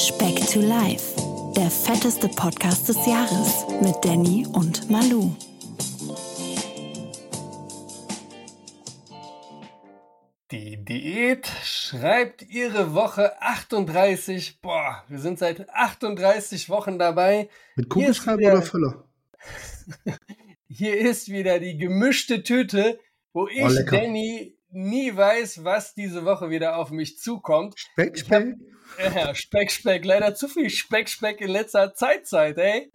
Speck to Life, der fetteste Podcast des Jahres mit Danny und Malu. Die Diät schreibt ihre Woche 38. Boah, wir sind seit 38 Wochen dabei. Mit Kugelschreiber oder Füller? Hier ist wieder die gemischte Tüte, wo ich, oh, Danny, nie weiß, was diese Woche wieder auf mich zukommt. Speck, Speck? Ja, Speck, Speck. Leider zu viel Speck, Speck in letzter Zeitzeit, ey.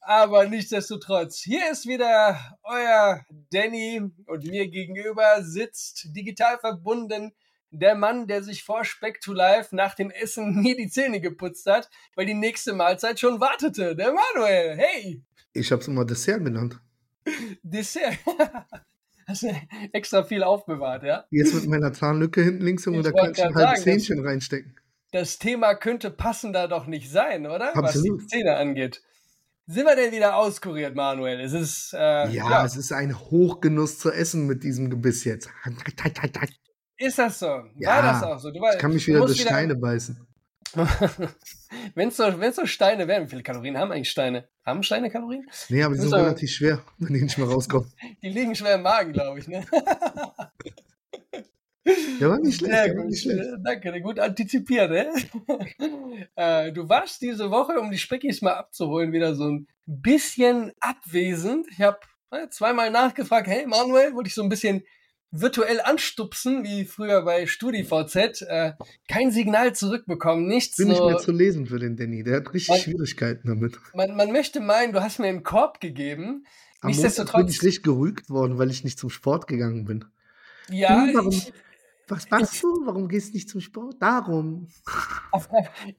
Aber nichtsdestotrotz, hier ist wieder euer Danny und mir gegenüber sitzt digital verbunden der Mann, der sich vor Speck to Life nach dem Essen nie die Zähne geputzt hat, weil die nächste Mahlzeit schon wartete. Der Manuel, hey! Ich hab's immer Dessert genannt. Dessert? Hast du extra viel aufbewahrt, ja? Jetzt mit meiner Zahnlücke hinten links und da kann ich ein halbes Zähnchen reinstecken. Das Thema könnte passender doch nicht sein, oder? Absolut. Was die Zähne angeht. Sind wir denn wieder auskuriert, Manuel? Es ist, äh, ja, ja, es ist ein Hochgenuss zu essen mit diesem Gebiss jetzt. Ist das so? Ja, War das auch so? Du, ich kann mich wieder durch Steine beißen. wenn es so, so Steine wären, wie viele Kalorien haben eigentlich Steine? Haben Steine Kalorien? Nee, aber die sind relativ schwer, wenn die nicht mehr rauskommen. die liegen schwer im Magen, glaube ich. Ne? Der war nicht schlecht. Ja, gut, nicht schlecht. Danke, gut antizipiert. Äh, du warst diese Woche, um die Speckis mal abzuholen, wieder so ein bisschen abwesend. Ich habe äh, zweimal nachgefragt, hey Manuel, wollte ich so ein bisschen virtuell anstupsen, wie früher bei StudiVZ. Äh, kein Signal zurückbekommen, nichts. Bin so, nicht mehr zu lesen für den Danny, der hat richtig man, Schwierigkeiten damit. Man, man möchte meinen, du hast mir einen Korb gegeben. Am Nichtsdestotrotz bin ich richtig gerügt worden, weil ich nicht zum Sport gegangen bin. Ja, ich, was machst du? Warum gehst du nicht zum Sport? Darum.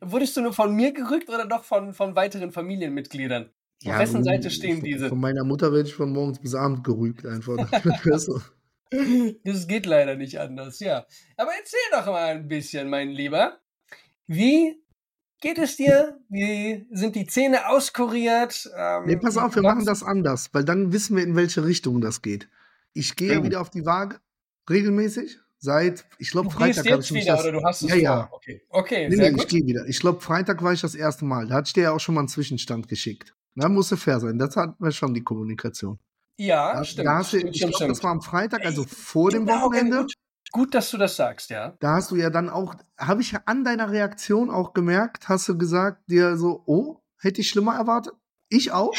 Wurdest du nur von mir gerückt oder doch von, von weiteren Familienmitgliedern? Auf ja, wessen Seite stehen diese? Von meiner Mutter werde ich von morgens bis abends gerügt einfach. das geht leider nicht anders, ja. Aber erzähl doch mal ein bisschen, mein Lieber. Wie geht es dir? Wie sind die Zähne auskuriert? Ähm, nee, pass auf, wir machen das anders, weil dann wissen wir, in welche Richtung das geht. Ich gehe oh. wieder auf die Waage regelmäßig Seit, ich glaube, Freitag habe ich mich wieder, das, oder du hast es ja, ja. Okay, okay nee, nee, ich gehe wieder. Ich glaube, Freitag war ich das erste Mal. Da hatte ich dir ja auch schon mal einen Zwischenstand geschickt. Da musste fair sein. Das hatten wir schon die Kommunikation. Ja, da, stimmt. Da stimmt, du, ich glaube, das war am Freitag, also vor dem genau, Wochenende. Gut. gut, dass du das sagst, ja. Da hast du ja dann auch, habe ich ja an deiner Reaktion auch gemerkt, hast du gesagt, dir so, oh, hätte ich schlimmer erwartet? Ich auch.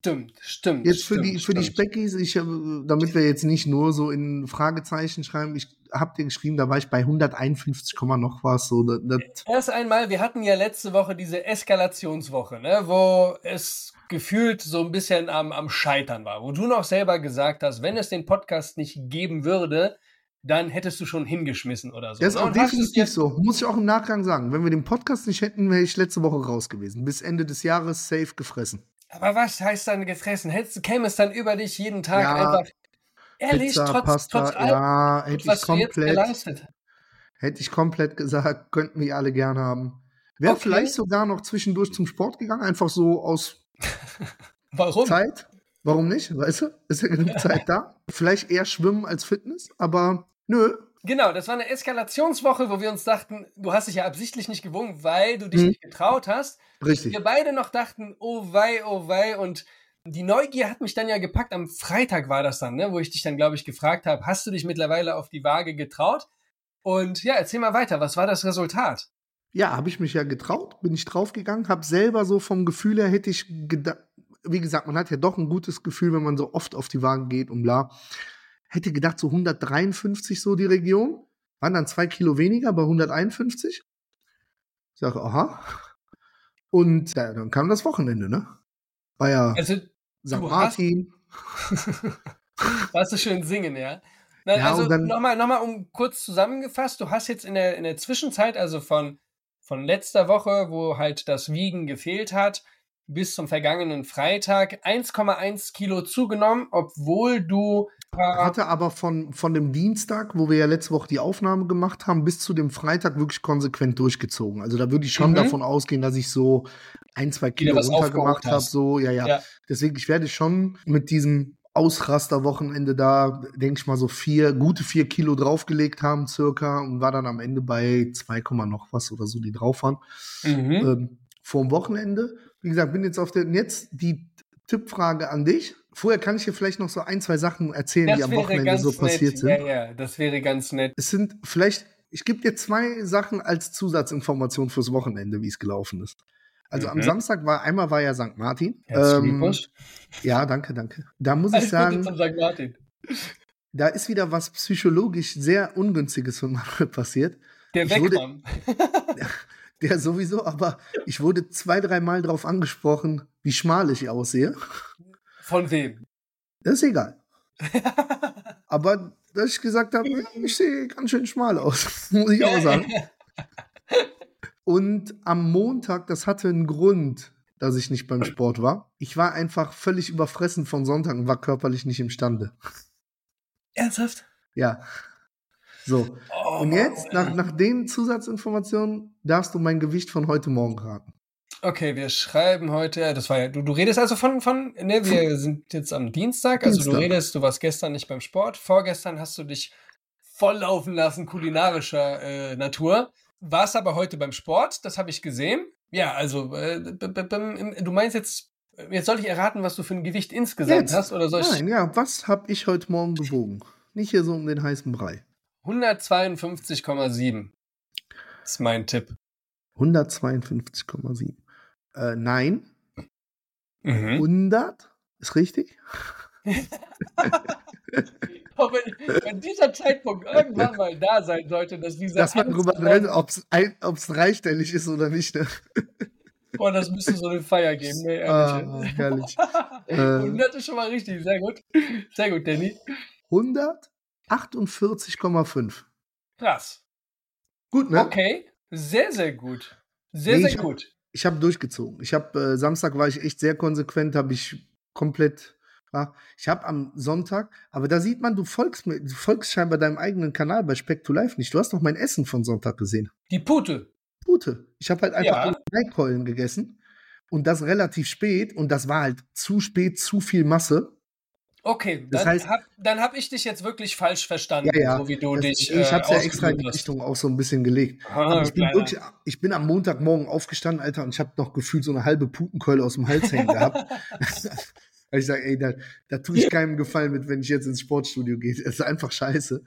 Stimmt, stimmt. Jetzt für stimmt, die, für die Speckis, ich, damit wir jetzt nicht nur so in Fragezeichen schreiben, ich hab dir geschrieben, da war ich bei 151, noch was. So, das, Erst einmal, wir hatten ja letzte Woche diese Eskalationswoche, ne, wo es gefühlt so ein bisschen am, am Scheitern war, wo du noch selber gesagt hast, wenn es den Podcast nicht geben würde, dann hättest du schon hingeschmissen oder so. Das ist auch definitiv so. Muss ich auch im Nachgang sagen. Wenn wir den Podcast nicht hätten, wäre ich letzte Woche raus gewesen. Bis Ende des Jahres safe gefressen. Aber was heißt dann gefressen? Hättest, käme es dann über dich jeden Tag ja, einfach ehrlich, Pizza, trotz, Pasta, trotz allem, ja, hätte ich komplett, hätte ich komplett gesagt, könnten wir alle gern haben. Wäre okay. vielleicht sogar noch zwischendurch zum Sport gegangen, einfach so aus Warum? Zeit. Warum nicht? Weißt du? Ist ja genug Zeit da. Vielleicht eher Schwimmen als Fitness, aber nö, Genau, das war eine Eskalationswoche, wo wir uns dachten, du hast dich ja absichtlich nicht gewogen, weil du dich mhm. nicht getraut hast. Richtig. Wir beide noch dachten, oh wei, oh wei. Und die Neugier hat mich dann ja gepackt. Am Freitag war das dann, ne, wo ich dich dann, glaube ich, gefragt habe, hast du dich mittlerweile auf die Waage getraut? Und ja, erzähl mal weiter, was war das Resultat? Ja, habe ich mich ja getraut, bin ich draufgegangen, habe selber so vom Gefühl her hätte ich gedacht, wie gesagt, man hat ja doch ein gutes Gefühl, wenn man so oft auf die Waage geht und bla hätte gedacht, so 153 so die Region. Waren dann zwei Kilo weniger bei 151. Ich sage, aha. Und ja, dann kam das Wochenende, ne? War ja also, St. Martin. Warst du schön singen, ja? Na, ja also nochmal, noch mal, um kurz zusammengefasst, du hast jetzt in der, in der Zwischenzeit, also von, von letzter Woche, wo halt das Wiegen gefehlt hat, bis zum vergangenen Freitag 1,1 Kilo zugenommen, obwohl du hatte aber von, von dem Dienstag, wo wir ja letzte Woche die Aufnahme gemacht haben, bis zu dem Freitag wirklich konsequent durchgezogen. Also da würde ich schon mhm. davon ausgehen, dass ich so ein, zwei Kilo runtergemacht habe. So, ja, ja, ja. Deswegen, ich werde schon mit diesem Ausrasterwochenende da, denke ich mal, so vier, gute vier Kilo draufgelegt haben, circa, und war dann am Ende bei 2, noch was oder so, die drauf waren. Mhm. Ähm, vorm Wochenende. Wie gesagt, bin jetzt auf der. Jetzt die Tippfrage an dich. Vorher kann ich dir vielleicht noch so ein, zwei Sachen erzählen, die am Wochenende so passiert nett. sind. Ja, ja, das wäre ganz nett. Es sind vielleicht, ich gebe dir zwei Sachen als Zusatzinformation fürs Wochenende, wie es gelaufen ist. Also am Mhm. Samstag war einmal war ja St. Martin. Ähm, Glückwunsch. ja, danke, danke. Da muss Alles ich sagen, da ist wieder was psychologisch sehr Ungünstiges von Manuel passiert. Der Ich wurde- Wegmann. Der sowieso, aber ich wurde zwei, dreimal darauf angesprochen, wie schmal ich aussehe. Von wem? Das ist egal. Aber dass ich gesagt habe, ich sehe ganz schön schmal aus, muss ich auch sagen. Und am Montag, das hatte einen Grund, dass ich nicht beim Sport war. Ich war einfach völlig überfressen von Sonntag und war körperlich nicht imstande. Ernsthaft? Ja. So. Oh, Und jetzt, nach, nach den Zusatzinformationen, darfst du mein Gewicht von heute Morgen raten. Okay, wir schreiben heute, das war ja, du, du redest also von, von, ne, wir sind jetzt am Dienstag, also du Dienstag. redest, du warst gestern nicht beim Sport, vorgestern hast du dich volllaufen lassen, kulinarischer äh, Natur, warst aber heute beim Sport, das habe ich gesehen. Ja, also, äh, du meinst jetzt, jetzt soll ich erraten, was du für ein Gewicht insgesamt Jetzt? hast, oder soll ich Nein, ja, was habe ich heute Morgen gewogen? Nicht hier so um den heißen Brei. 152,7 ist mein Tipp. 152,7. Äh, nein, Mhm. 100 ist richtig. Wenn, dieser Zeitpunkt irgendwann mal da sein sollte, dass dieser Dass man drüber redet, ob es dreistellig ist oder nicht. Ne? Boah, das müsste so eine Feier geben, ne, Ah, ehrlich. herrlich. Äh. Und das ist schon mal richtig, sehr gut. Sehr gut, Danny. 148,5. Krass. Gut, ne? Okay, sehr, sehr gut. Sehr, Nee, sehr gut. Ich habe durchgezogen. Ich habe äh, Samstag war ich echt sehr konsequent, habe ich komplett. Ja, ich habe am Sonntag, aber da sieht man, du folgst mir, du folgst scheinbar deinem eigenen Kanal bei Speck to Life nicht. Du hast doch mein Essen von Sonntag gesehen. Die Pute. Pute. Ich habe halt einfach Ja. nur drei Keulen gegessen und das relativ spät und das war halt zu spät, zu viel Masse. Okay, Das dann heißt- hab, dann hab ich dich jetzt wirklich falsch verstanden, Ja, ja. so wie du Das, dich. ich habe es ja äh, extra in die. Richtung auch so ein bisschen gelegt. Ah, ich bin wirklich, ich bin am Montagmorgen aufgestanden, Alter, und ich habe noch gefühlt so eine halbe Putenkeule aus dem Hals hängen gehabt. Weil ich sage, ey, da, da tue ich keinem Gefallen mit, wenn ich jetzt ins Sportstudio gehe. Das ist einfach scheiße.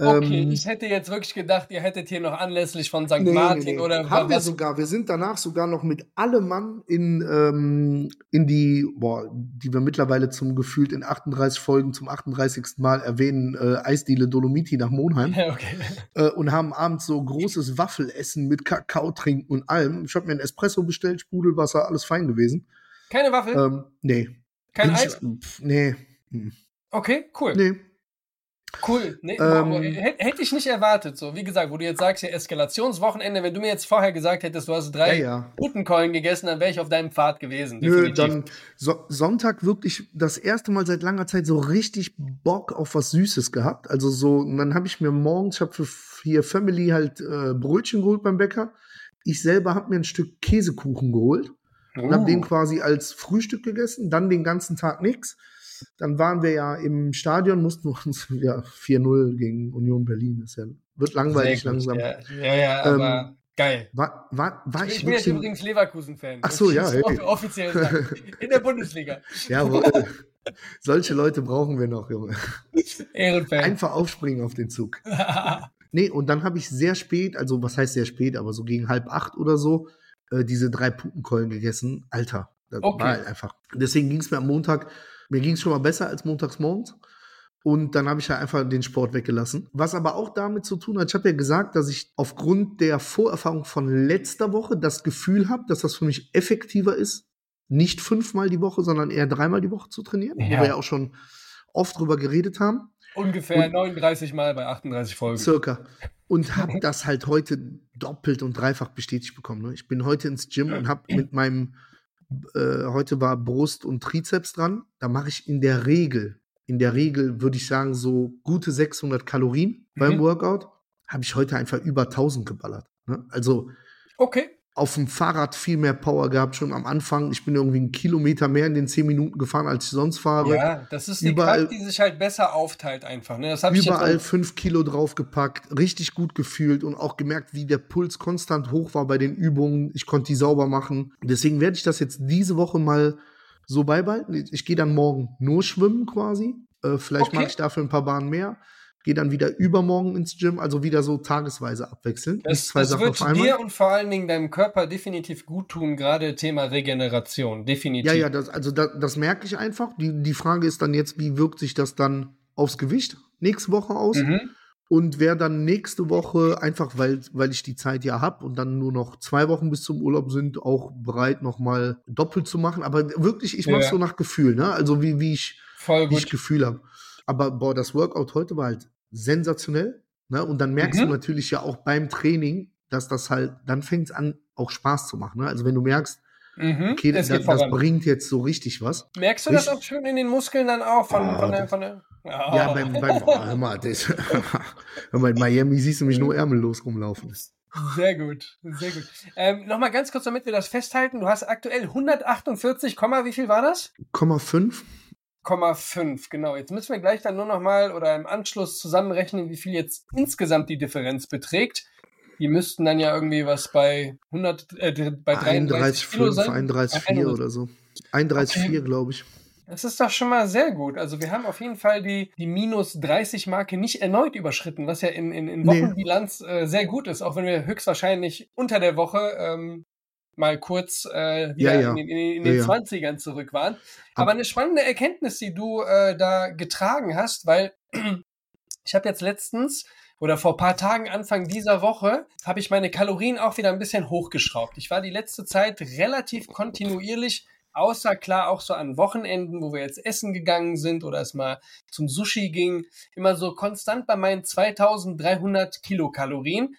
Okay, Ähm, ich hätte jetzt wirklich gedacht, ihr hättet hier noch anlässlich von St. nee, Martin nee, nee. oder haben wir was. sogar. Wir sind danach sogar noch mit allem Mann in, ähm, in die, boah, die wir mittlerweile zum gefühlt in 38 Folgen zum 38. Mal erwähnen, äh, Eisdiele Dolomiti nach Monheim. Okay. äh, und haben abends so großes Waffelessen mit Kakao trinken und allem. Ich habe mir ein Espresso bestellt, Sprudelwasser, alles fein gewesen. Keine Waffel? Ähm, nee. Kein ich- Eis? Pf, nee. Hm. Okay, cool. Nee. Cool. Nee, Ähm, hätte ich nicht erwartet. So, wie gesagt, wo du jetzt sagst, ja, Eskalationswochenende, wenn du mir jetzt vorher gesagt hättest, du hast Ja, drei ja. Putenkeulen gegessen, dann wäre ich auf deinem Pfad gewesen. Nö, definitiv. dann so Sonntag wirklich das erste Mal seit langer Zeit so richtig Bock auf was Süßes gehabt. Also so, und dann habe ich mir morgens, ich habe für hier Family halt äh, Brötchen geholt beim Bäcker. Ich selber habe mir ein Stück Käsekuchen geholt. und habe Uh. den quasi als Frühstück gegessen, dann den ganzen Tag nichts. Dann waren wir ja im Stadion, mussten wir uns ja 4-0 gegen Union Berlin. Das ist ja, wird langweilig langsam. Ja, ja, ja Ähm, aber geil. War, war, war ich, Ich bin jetzt übrigens Leverkusen-Fan. Ach so, ja, hey. offiziell sagen. In der Bundesliga. Jawohl. Solche Leute brauchen wir noch, Junge. Ehrenfan. Einfach aufspringen auf den Zug. Nee, und dann habe ich sehr spät, also was heißt sehr spät, aber so gegen halb acht oder so, äh, diese drei Putenkeulen gegessen. Alter, das Okay. war halt einfach. Deswegen ging es mir am Montag, mir ging es schon mal besser als montags morgens. Und dann habe ich ja einfach den Sport weggelassen. Was aber auch damit zu tun hat, ich habe ja gesagt, dass ich aufgrund der Vorerfahrung von letzter Woche das Gefühl habe, dass das für mich effektiver ist, nicht fünfmal die Woche, sondern eher dreimal die Woche zu trainieren, Ja. wo wir ja auch schon oft drüber geredet haben. Ungefähr Und- 39 Mal bei 38 Folgen. Circa. Und habe das halt heute doppelt und dreifach bestätigt bekommen. Ne? Ich bin heute ins Gym und habe mit meinem, äh, heute war Brust und Trizeps dran. Da mache ich in der Regel, in der Regel würde ich sagen, so gute 600 Kalorien beim Mhm. Workout. Habe ich heute einfach über 1000 geballert. Ne? Also Okay. Auf dem Fahrrad viel mehr Power gehabt, schon am Anfang. Ich bin irgendwie einen Kilometer mehr in den zehn Minuten gefahren, als ich sonst fahre. Ja, das ist die überall, Kraft, die sich halt besser aufteilt einfach. Ne? Überall fünf Kilo draufgepackt, richtig gut gefühlt und auch gemerkt, wie der Puls konstant hoch war bei den Übungen. Ich konnte die sauber machen. Deswegen werde ich das jetzt diese Woche mal so beibehalten. Ich gehe dann morgen nur schwimmen quasi. Äh, vielleicht okay. mache ich dafür ein paar Bahnen mehr gehe dann wieder übermorgen ins Gym, also wieder so tagesweise abwechseln. Das, zwei das Sachen wird auf einmal. dir und vor allen Dingen deinem Körper definitiv gut tun, gerade Thema Regeneration, definitiv. Ja, ja, das, also das, das merke ich einfach. Die, die Frage ist dann jetzt, wie wirkt sich das dann aufs Gewicht nächste Woche aus? Mhm. Und wer dann nächste Woche, einfach weil, weil ich die Zeit ja habe und dann nur noch zwei Wochen bis zum Urlaub sind, auch bereit, nochmal doppelt zu machen. Aber wirklich, ich mache ja. so nach Gefühl, ne? Also wie, wie ich, wie ich Gefühl habe. Aber boah, das Workout heute war halt sensationell. Ne? Und dann merkst mhm. du natürlich ja auch beim Training, dass das halt, dann fängt es an, auch Spaß zu machen. Ne? Also wenn du merkst, mhm. okay, das, das, das bringt jetzt so richtig was. Merkst du richtig? das auch schön in den Muskeln dann auch von, oh, von der, von der oh. Ja, beim, beim oh, hör mal, das, hör mal, in Miami siehst du mich nur ärmellos rumlaufen. Sehr gut, sehr gut. Ähm, Nochmal ganz kurz, damit wir das festhalten. Du hast aktuell 148, wie viel war das? 0,5. 5,5, genau. Jetzt müssen wir gleich dann nur noch mal oder im Anschluss zusammenrechnen, wie viel jetzt insgesamt die Differenz beträgt. Die müssten dann ja irgendwie was bei 100, äh, bei 33 Kilo sein. 31,4 oder so. 31,4, okay. glaube ich. Das ist doch schon mal sehr gut. Also wir haben auf jeden Fall die, die minus 30 Marke nicht erneut überschritten, was ja in, in, in Wochenbilanz äh, sehr gut ist, auch wenn wir höchstwahrscheinlich unter der Woche ähm, mal kurz äh, wieder ja, ja. in, in, in den ja, 20ern zurück waren. Aber eine spannende Erkenntnis, die du äh, da getragen hast, weil ich habe jetzt letztens oder vor paar Tagen, Anfang dieser Woche, habe ich meine Kalorien auch wieder ein bisschen hochgeschraubt. Ich war die letzte Zeit relativ kontinuierlich, außer klar auch so an Wochenenden, wo wir jetzt essen gegangen sind oder es mal zum Sushi ging, immer so konstant bei meinen 2300 Kilokalorien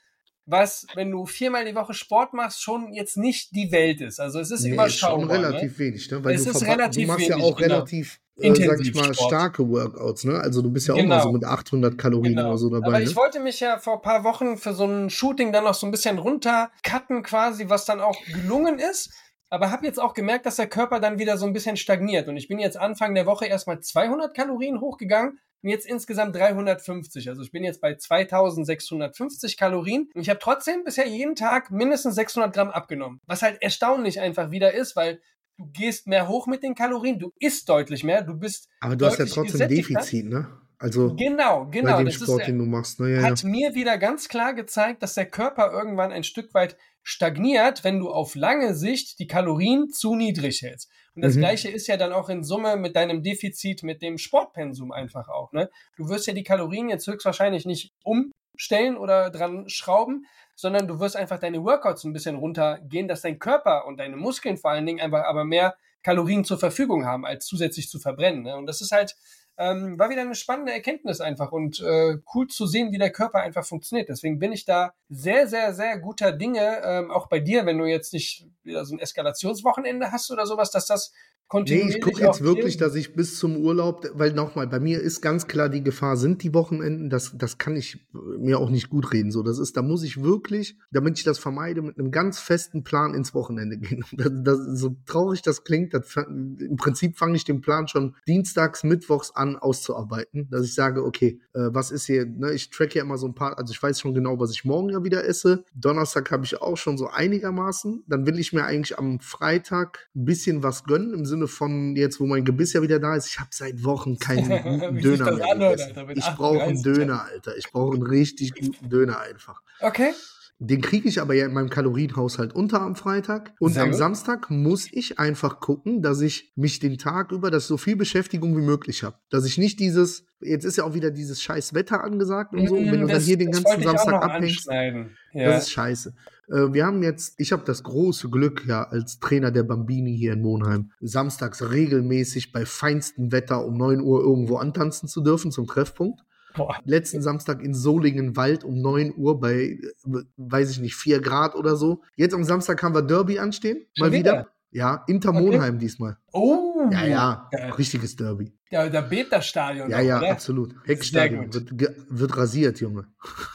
was, wenn du viermal die Woche Sport machst, schon jetzt nicht die Welt ist. Also es ist nee, überschaubar. Ist schon relativ ne? wenig, ne? Weil es du, ist relativ du machst wenig, ja auch genau. relativ, äh, sag ich mal, starke Workouts, ne? Also du bist ja auch genau. mal so mit 800 Kalorien genau. oder so dabei. Aber ich ne? wollte mich ja vor ein paar Wochen für so ein Shooting dann noch so ein bisschen runtercutten quasi, was dann auch gelungen ist. Aber habe jetzt auch gemerkt, dass der Körper dann wieder so ein bisschen stagniert. Und ich bin jetzt Anfang der Woche erstmal 200 Kalorien hochgegangen und jetzt insgesamt 350. Also ich bin jetzt bei 2650 Kalorien und ich habe trotzdem bisher jeden Tag mindestens 600 Gramm abgenommen. Was halt erstaunlich einfach wieder ist, weil du gehst mehr hoch mit den Kalorien, du isst deutlich mehr, du bist. Aber du hast ja trotzdem Defizit, ne? Also genau, genau. Bei dem Sport, ist, den du machst. Ne? Ja, hat ja. mir wieder ganz klar gezeigt, dass der Körper irgendwann ein Stück weit stagniert, wenn du auf lange Sicht die Kalorien zu niedrig hältst. Und das mhm. gleiche ist ja dann auch in Summe mit deinem Defizit, mit dem Sportpensum einfach auch. Ne? Du wirst ja die Kalorien jetzt höchstwahrscheinlich nicht umstellen oder dran schrauben, sondern du wirst einfach deine Workouts ein bisschen runtergehen, dass dein Körper und deine Muskeln vor allen Dingen einfach aber mehr Kalorien zur Verfügung haben, als zusätzlich zu verbrennen. Ne? Und das ist halt ähm, war wieder eine spannende Erkenntnis einfach und äh, cool zu sehen, wie der Körper einfach funktioniert. Deswegen bin ich da sehr, sehr, sehr guter Dinge, ähm, auch bei dir, wenn du jetzt nicht wieder so ein Eskalationswochenende hast oder sowas, dass das Nee, ich gucke jetzt wirklich, dass ich bis zum Urlaub, weil nochmal, bei mir ist ganz klar die Gefahr, sind die Wochenenden, das, das kann ich mir auch nicht gut reden. So, das ist, da muss ich wirklich, damit ich das vermeide, mit einem ganz festen Plan ins Wochenende gehen. Das, das, so traurig das klingt, das, im Prinzip fange ich den Plan schon dienstags, mittwochs an auszuarbeiten, dass ich sage, okay, äh, was ist hier, ne, ich track ja immer so ein paar, also ich weiß schon genau, was ich morgen ja wieder esse. Donnerstag habe ich auch schon so einigermaßen. Dann will ich mir eigentlich am Freitag ein bisschen was gönnen, im Sinne Sinne von jetzt, wo mein Gebiss ja wieder da ist, ich habe seit Wochen keinen guten Döner mehr anhört, Alter, Ich brauche einen Döner, Alter. Ich brauche einen richtig guten Döner einfach. Okay. Den kriege ich aber ja in meinem Kalorienhaushalt unter am Freitag. Und Sehr am gut. Samstag muss ich einfach gucken, dass ich mich den Tag über, dass ich so viel Beschäftigung wie möglich habe. Dass ich nicht dieses, jetzt ist ja auch wieder dieses scheiß Wetter angesagt und so. Und wenn du dann hier den ganzen Samstag abhängst, ja. das ist scheiße. Äh, wir haben jetzt, ich habe das große Glück, ja, als Trainer der Bambini hier in Monheim, samstags regelmäßig bei feinstem Wetter um 9 Uhr irgendwo antanzen zu dürfen zum Treffpunkt. Boah. Letzten Samstag in Solingen-Wald um 9 Uhr bei, weiß ich nicht, 4 Grad oder so. Jetzt am Samstag haben wir Derby anstehen. Mal wieder. wieder. Ja, Inter Monheim okay. diesmal. Oh, Ja, ja, geil. richtiges Derby. Ja, der Beta-Stadion. Ja, ja, oder? absolut. Heckstadion wird, wird rasiert, Junge.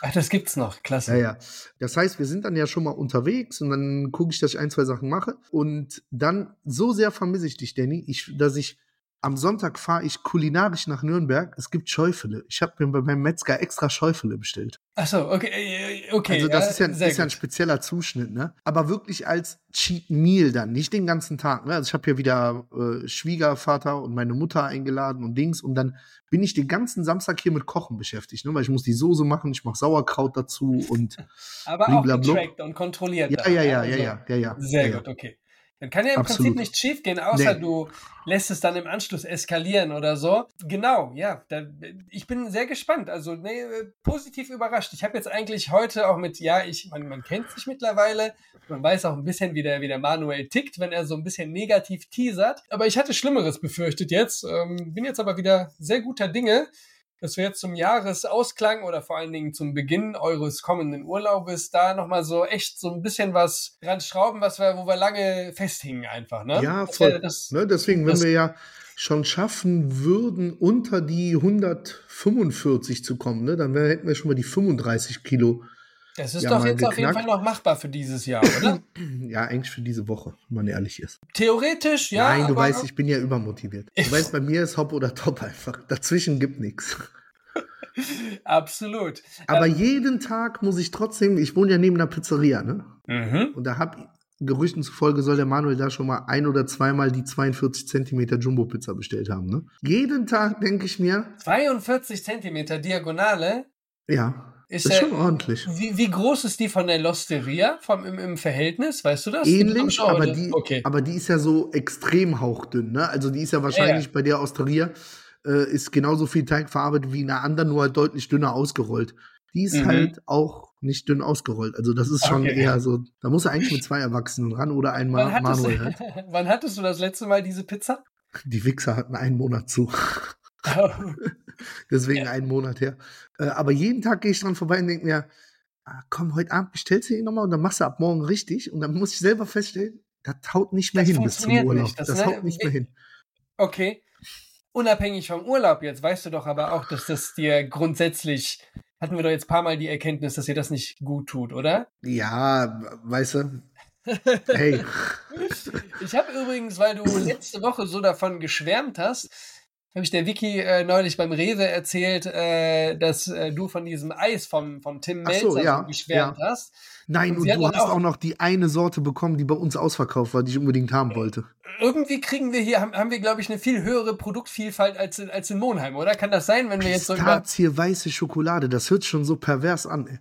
Ach, das gibt's noch. Klasse. Ja, ja. Das heißt, wir sind dann ja schon mal unterwegs und dann gucke ich, dass ich ein, zwei Sachen mache. Und dann, so sehr vermisse ich dich, Danny, ich, dass ich am Sonntag fahre ich kulinarisch nach Nürnberg. Es gibt Schäufele. Ich habe mir bei meinem Metzger extra Schäufele bestellt. Ach so, okay, äh, okay. also das ist, ja, sehr ist ja ein spezieller Zuschnitt, ne? Aber wirklich als Cheat Meal dann, nicht den ganzen Tag. Ne? Also ich habe hier wieder äh, Schwiegervater und meine Mutter eingeladen und Dings und dann bin ich den ganzen Samstag hier mit Kochen beschäftigt, ne? Weil ich muss die Soße machen, ich mache Sauerkraut dazu und Aber auch getrackt und kontrolliert. ja, dann, ja, ja, also ja, ja, ja, ja. Sehr ja, gut, okay. Dann kann ja im Absolut. Prinzip nichts schief gehen, außer Nee. du lässt es dann im Anschluss eskalieren oder so. Genau, ja. Da, ich bin sehr gespannt. Also nee, äh, positiv überrascht. Ich habe jetzt eigentlich heute auch mit, ja, ich, man, man kennt sich mittlerweile. Man weiß auch ein bisschen, wie der, wie der Manuel tickt, wenn er so ein bisschen negativ teasert. Aber ich hatte Schlimmeres befürchtet jetzt. Ähm, bin jetzt aber wieder sehr guter Dinge dass wir jetzt zum Jahresausklang oder vor allen Dingen zum Beginn eures kommenden Urlaubes da nochmal so echt so ein bisschen was dran schrauben, was wir, wo wir lange festhingen einfach, ne? Ja, voll. Das, Ne, deswegen, wenn wir ja schon schaffen würden, unter die 145 zu kommen, ne, dann hätten wir schon mal die 35 Kilo. Das ist Ja, doch jetzt auf jeden Fall geknackt. noch machbar für dieses Jahr, oder? Ja, eigentlich für diese Woche, wenn man ehrlich ist. Theoretisch, ja. Nein, du weißt, ich bin ja übermotiviert. Du weißt, bei mir ist Hop oder Top einfach. Dazwischen gibt nichts. Absolut. Aber jeden Tag muss ich trotzdem, ich wohne ja neben einer Pizzeria, ne? Mhm. Und da hab Gerüchten zufolge soll der Manuel da schon mal ein oder zweimal die 42 Zentimeter Jumbo-Pizza bestellt haben, ne? Jeden Tag denke ich mir, 42 Zentimeter Diagonale. ja, Ist ist, ja- schon ordentlich. Wie, wie groß ist die von der Losteria vom, im, im Verhältnis? Weißt du das? Ähnlich, aber die, Okay. aber die ist ja so extrem hauchdünn, ne? Also die ist ja wahrscheinlich bei der Osteria, äh, ist genauso viel Teig verarbeitet wie in einer anderen, nur halt deutlich dünner ausgerollt. Die ist Mhm. halt auch nicht dünn ausgerollt. Also das ist schon Okay. eher so, da muss er eigentlich mit zwei Erwachsenen ran oder Wann einmal hattest, Manuel halt. wann hattest du das letzte Mal diese Pizza? Die Wichser hatten einen Monat zu. Deswegen einen Monat her. Äh, aber jeden Tag gehe ich dran vorbei und denke mir, ah, komm, heute Abend bestellst du ihn nochmal und dann machst du ab morgen richtig. Und dann muss ich selber feststellen, das haut nicht mehr Das hin bis zum Urlaub. nicht. Das, Das, ne, haut nicht mehr hin. okay. Unabhängig vom Urlaub jetzt, weißt du doch aber auch, dass das dir grundsätzlich, hatten wir doch jetzt ein paar Mal die Erkenntnis, dass dir das nicht gut tut, oder? Ja, weißt du. Hey, Ich habe übrigens, weil du letzte Woche so davon geschwärmt hast, habe ich der Vicky äh, neulich beim Rewe erzählt, äh, dass äh, du von diesem Eis vom, vom Tim Melzer so, ja, geschwärmt hast. nein, Und und du hast auch- auch noch die eine Sorte bekommen, die bei uns ausverkauft war, die ich unbedingt haben wollte. Irgendwie kriegen wir hier, haben, haben wir, glaube ich, eine viel höhere Produktvielfalt als in, als in Monheim, oder? Kann das sein, wenn wir jetzt so über. Weiße Schokolade, das hört schon so pervers an. Ey.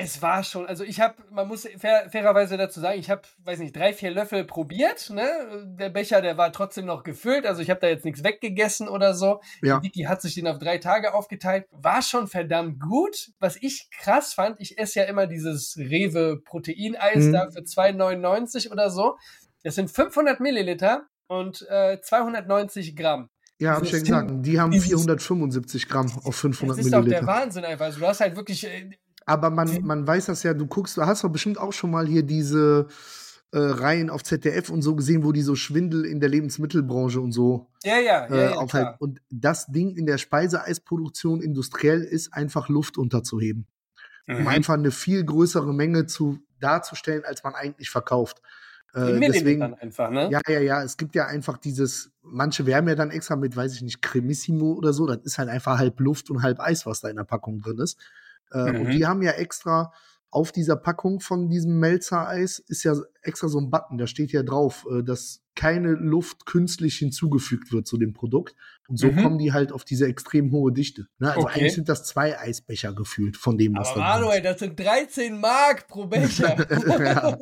Es war schon, also ich habe, man muss fair, fairerweise dazu sagen, ich habe, weiß nicht, drei, vier Löffel probiert. Ne? Der Becher, der war trotzdem noch gefüllt, also ich habe da jetzt nichts weggegessen oder so. Ja. Die Vicky hat sich den auf drei Tage aufgeteilt. War schon verdammt gut. Was ich krass fand, ich esse ja immer dieses Rewe Proteineis Mhm. da für 2,99 oder so. Das sind 500 Milliliter und äh, 290 Gramm. Ja, hab ich ja gesagt. Die haben dieses- 475 Gramm auf Das 500 ist doch der Milliliter. Wahnsinn einfach. Also du hast halt wirklich, äh, Aber man, man weiß das ja, du guckst, du hast doch bestimmt auch schon mal hier diese äh, Reihen auf ZDF und so gesehen, wo die so Schwindel in der Lebensmittelbranche und so ja, ja, ja, äh, ja, aufhalten. Und das Ding in der Speiseeisproduktion industriell ist einfach Luft unterzuheben. Um Mhm. einfach eine viel größere Menge zu darzustellen, als man eigentlich verkauft. Äh, deswegen, einfach, ne? ja, ja, ja, es gibt ja einfach dieses, manche werben ja dann extra mit, weiß ich nicht, Cremissimo oder so, das ist halt einfach halb Luft und halb Eis, was da in der Packung drin ist. Äh, Mhm. Und die haben ja extra auf dieser Packung von diesem Melzer-Eis ist ja extra so ein Button, da steht ja drauf, äh, dass keine Luft künstlich hinzugefügt wird zu dem Produkt. Und so Mhm. kommen die halt auf diese extrem hohe Dichte. Ne? Also Okay. eigentlich sind das zwei Eisbecher gefühlt von dem, was Aber da drin Manuel, das sind 13 Mark pro Becher. Ja.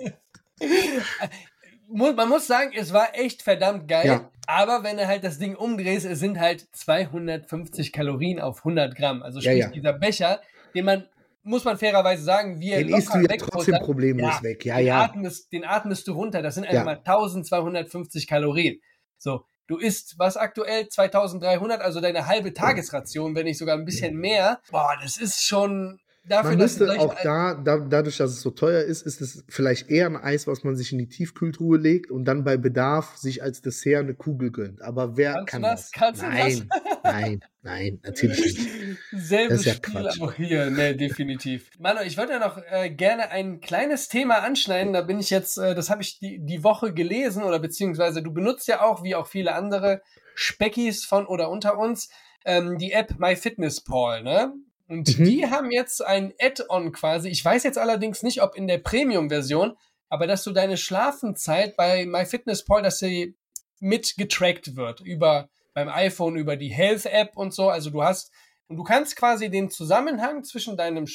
Muss- Man muss sagen, es war echt verdammt geil. Ja. Aber wenn du halt das Ding umdrehst, es sind halt 250 Kalorien auf 100 Gramm. Also Ja, sprich, ja. dieser Becher, den man, muss man fairerweise sagen, wir Den isst du ja trotzdem problemlos weg. Ja, den ja. Atmest, den atmest du runter. Das sind einfach Ja. mal 1250 Kalorien. So, du isst was aktuell 2300, also deine halbe Tagesration, wenn nicht sogar ein bisschen mehr. Boah, das ist schon, dafür, man müsste auch da, da, dadurch, dass es so teuer ist, ist es vielleicht eher ein Eis, was man sich in die Tiefkühltruhe legt und dann bei Bedarf sich als Dessert eine Kugel gönnt. Aber wer Kannst kann du das? das? Kannst du nein, nein, nein, natürlich nicht. Selbes Das ist ja Spiel Quatsch. auch hier, ne, definitiv. Manu, ich würde ja noch äh, gerne ein kleines Thema anschneiden. Da bin ich jetzt, äh, das habe ich die, die Woche gelesen oder beziehungsweise du benutzt ja auch, wie auch viele andere Speckis von oder unter uns, ähm, die App MyFitnessPal, ne? Und Mhm. die haben jetzt ein Add-on quasi. Ich weiß jetzt allerdings nicht, ob in der Premium-Version, aber dass du deine Schlafenszeit bei MyFitnessPal, dass sie mit getrackt wird über beim iPhone über die Health App und so. Also du hast und du kannst quasi den Zusammenhang zwischen deinem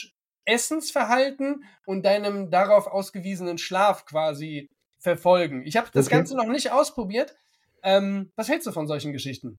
Essensverhalten und deinem darauf ausgewiesenen Schlaf quasi verfolgen. Ich habe das Okay. Ganze noch nicht ausprobiert. Ähm, was hältst du von solchen Geschichten?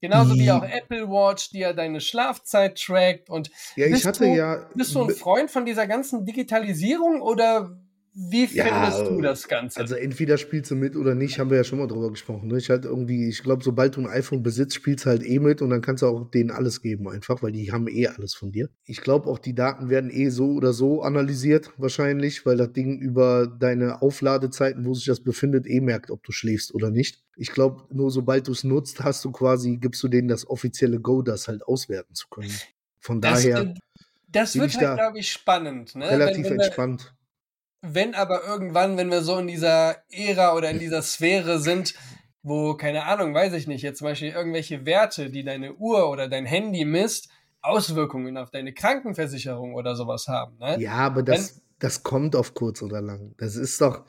Genauso wie auch Apple Watch, die ja deine Schlafzeit trackt und Ja, ich Bist hatte du- ja. bist du ein Freund von dieser ganzen Digitalisierung oder wie Ja, findest du äh, das Ganze? Also entweder spielst du mit oder nicht, haben wir ja schon mal drüber gesprochen. Ne? Ich halt irgendwie, ich glaube, sobald du ein iPhone besitzt, spielst du halt eh mit und dann kannst du auch denen alles geben einfach, weil die haben eh alles von dir. Ich glaube auch, die Daten werden eh so oder so analysiert wahrscheinlich, weil das Ding über deine Aufladezeiten, wo sich das befindet, eh merkt, ob du schläfst oder nicht. Ich glaube, nur sobald du es nutzt, hast du quasi, gibst du denen das offizielle Go, das halt auswerten zu können. Von das, daher äh, das wird halt, da glaube ich, spannend. Ne? relativ wenn, wenn entspannt. Wenn aber irgendwann, wenn wir so in dieser Ära oder in dieser Sphäre sind, wo, keine Ahnung, weiß ich nicht, jetzt zum Beispiel irgendwelche Werte, die deine Uhr oder dein Handy misst, Auswirkungen auf deine Krankenversicherung oder sowas haben. Ne? Ja, aber das, das kommt auf kurz oder lang. Das ist doch,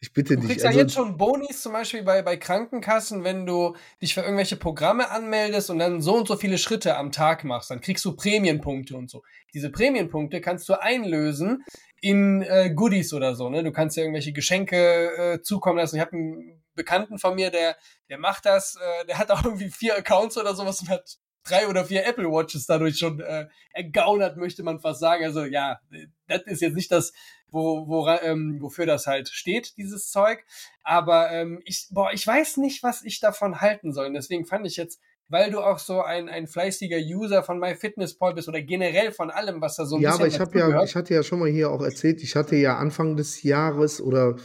ich bitte Du dich. kriegst ja also- jetzt schon Bonis zum Beispiel bei, bei Krankenkassen, wenn du dich für irgendwelche Programme anmeldest und dann so und so viele Schritte am Tag machst, dann kriegst du Prämienpunkte und so. Diese Prämienpunkte kannst du einlösen in äh, Goodies oder so. Ne? Du kannst dir irgendwelche Geschenke äh, zukommen lassen. Ich habe einen Bekannten von mir, der, der macht das, äh, der hat auch irgendwie vier Accounts oder sowas und hat drei oder vier Apple Watches dadurch schon äh, ergaunert, möchte man fast sagen. Also ja, das ist jetzt nicht das, wo, wora, ähm, wofür das halt steht, dieses Zeug. Aber ähm, ich, boah, ich weiß nicht, was ich davon halten soll. Und deswegen fand ich jetzt, weil du auch so ein, ein fleißiger User von MyFitnessPal bist oder generell von allem, was da so ein ja, bisschen aber ich habe ja, ich hatte ja schon mal hier auch erzählt, ich hatte ja Anfang des Jahres oder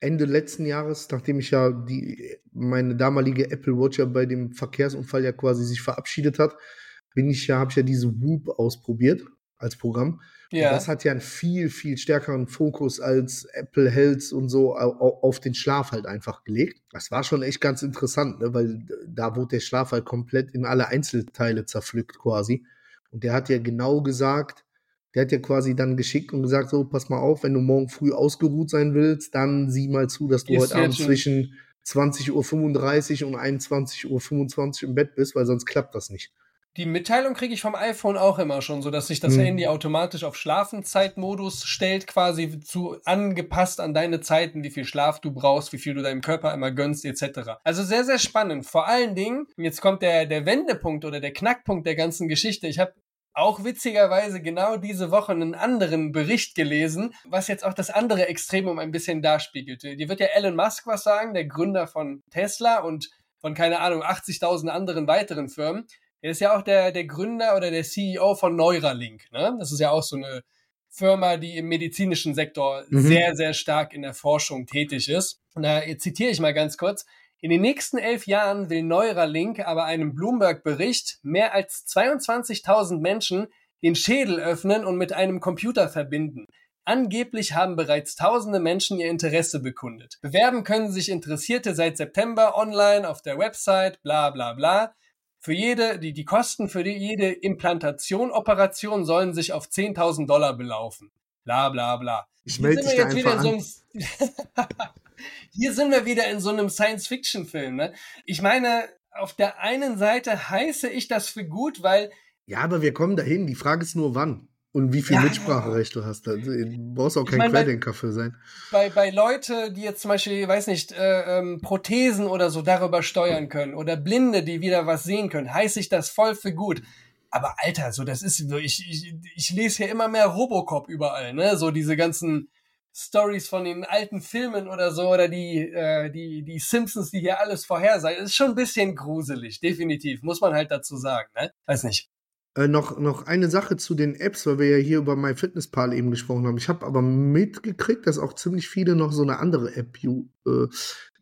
Ende letzten Jahres, nachdem ich ja die meine damalige Apple Watch ja bei dem Verkehrsunfall ja quasi sich verabschiedet hat, bin ich ja, habe ich ja diese Whoop ausprobiert als Programm. Und ja. das hat ja einen viel, viel stärkeren Fokus als Apple Health und so au- au- auf den Schlaf halt einfach gelegt. Das war schon echt ganz interessant, ne? weil da wurde der Schlaf halt komplett in alle Einzelteile zerpflückt quasi. Und der hat ja genau gesagt, der hat ja quasi dann geschickt und gesagt, so, pass mal auf, wenn du morgen früh ausgeruht sein willst, dann sieh mal zu, dass du Gehst heute Abend schon- zwischen 20.35 Uhr und 21.25 Uhr im Bett bist, weil sonst klappt das nicht. Die Mitteilung kriege ich vom iPhone auch immer schon, so dass sich das Mhm. Handy automatisch auf Schlafenzeitmodus stellt, quasi zu angepasst an deine Zeiten, wie viel Schlaf du brauchst, wie viel du deinem Körper immer gönnst, etc. Also sehr, sehr spannend. Vor allen Dingen, jetzt kommt der, der Wendepunkt oder der Knackpunkt der ganzen Geschichte. Ich habe auch witzigerweise genau diese Woche einen anderen Bericht gelesen, was jetzt auch das andere Extrem um ein bisschen darspiegelt. Dir wird ja Elon Musk was sagen, der Gründer von Tesla und von, keine Ahnung, 80.000 anderen weiteren Firmen. Er ist ja auch der, der Gründer oder der CEO von Neuralink. Ne? Das ist ja auch so eine Firma, die im medizinischen Sektor Mhm. sehr, sehr stark in der Forschung tätig ist. Und da zitiere ich mal ganz kurz. In den nächsten elf Jahren will Neuralink aber einem Bloomberg-Bericht mehr als 22.000 Menschen den Schädel öffnen und mit einem Computer verbinden. Angeblich haben bereits tausende Menschen ihr Interesse bekundet. Bewerben können sich Interessierte seit September online auf der Website, bla bla bla. Für jede, die, die Kosten für die, jede Implantation, Operation sollen sich auf 10.000 Dollar belaufen. Bla bla bla. Ich Hier melde sind wir jetzt wieder in so einem, hier sind wir wieder in so einem Science-Fiction-Film, ne? Ich meine, auf der einen Seite heiße ich das für gut, weil Ja, aber wir kommen dahin. Die Frage ist nur, wann. Und wie viel Ja. Mitspracherecht du hast. Also, Du brauchst auch Ich kein mein, bei- Querdenker für sein. bei, bei Leute, die jetzt zum Beispiel, weiß nicht, äh, ähm, Prothesen oder so darüber steuern können oder Blinde, die wieder was sehen können, heiße ich das voll für gut. Aber Alter, so das ist, so, ich, ich, ich lese hier immer mehr Robocop überall, ne? So diese ganzen Stories von den alten Filmen oder so oder die, äh, die, die Simpsons, die hier alles vorhersagen. Ist schon ein bisschen gruselig, definitiv, muss man halt dazu sagen, ne? Weiß nicht. Äh, noch, noch eine Sache zu den Apps, weil wir ja hier über MyFitnessPal eben gesprochen haben. Ich habe aber mitgekriegt, dass auch ziemlich viele noch so eine andere App, äh,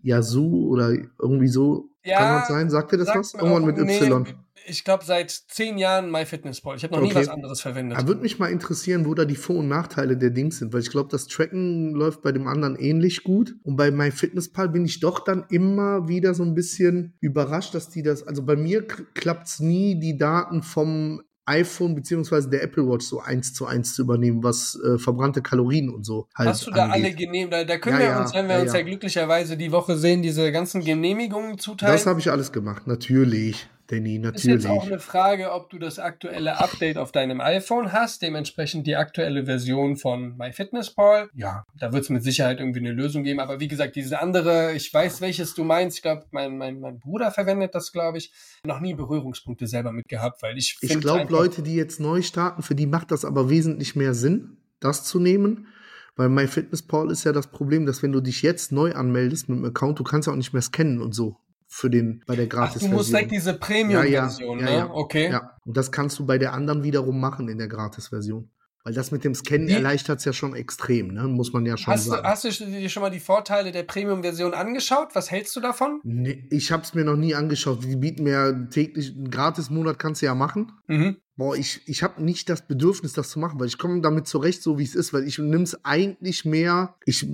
Yazoo oder irgendwie so, Ja, kann das sein? Sagt ihr das was? Irgendwann mit nee, Y. Ich glaube seit zehn Jahren MyFitnessPal. Ich habe noch nie Okay. was anderes verwendet. Da würde mich mal interessieren, wo da die Vor- und Nachteile der Dings sind, weil ich glaube, das Tracken läuft bei dem anderen ähnlich gut. Und bei MyFitnessPal bin ich doch dann immer wieder so ein bisschen überrascht, dass die das, also bei mir klappt es nie, die Daten vom iPhone beziehungsweise der Apple Watch so eins zu eins zu übernehmen, was äh, verbrannte Kalorien und so halt Hast du da angeht. alle genehm? Da, da können Ja, wir ja, uns, wenn wir ja, uns ja glücklicherweise die Woche sehen, diese ganzen Genehmigungen zuteilen. Das habe ich alles gemacht, natürlich, Danny, ist jetzt auch natürlich. eine Frage, ob du das aktuelle Update auf deinem iPhone hast, dementsprechend die aktuelle Version von MyFitnessPal. Ja, da wird es mit Sicherheit irgendwie eine Lösung geben. Aber wie gesagt, diese andere, ich weiß, welches du meinst. Ich glaube, mein, mein, mein Bruder verwendet das, glaube ich. Noch nie Berührungspunkte selber mit gehabt, weil ich Ich glaube, Leute, die jetzt neu starten, für die macht das aber wesentlich mehr Sinn, das zu nehmen. Weil MyFitnessPal ist ja das Problem, dass wenn du dich jetzt neu anmeldest mit dem Account, du kannst ja auch nicht mehr scannen und so für den bei der Ach, gratis du musst direkt diese Premium-Version, ja, ne? ja, okay. Ja, und das kannst du bei der anderen wiederum machen in der Gratis-Version. Weil das mit dem Scannen erleichtert es ja schon extrem, ne? muss man ja schon Hast du, sagen. hast du dir schon mal die Vorteile der Premium-Version angeschaut? Was hältst du davon? Nee, ich habe es mir noch nie angeschaut. Die bieten mir ja täglich einen Gratis-Monat, kannst du ja machen. Mhm. Boah, ich, ich habe nicht das Bedürfnis, das zu machen, weil ich komme damit zurecht, so wie es ist, weil ich nehme es eigentlich mehr. Ich,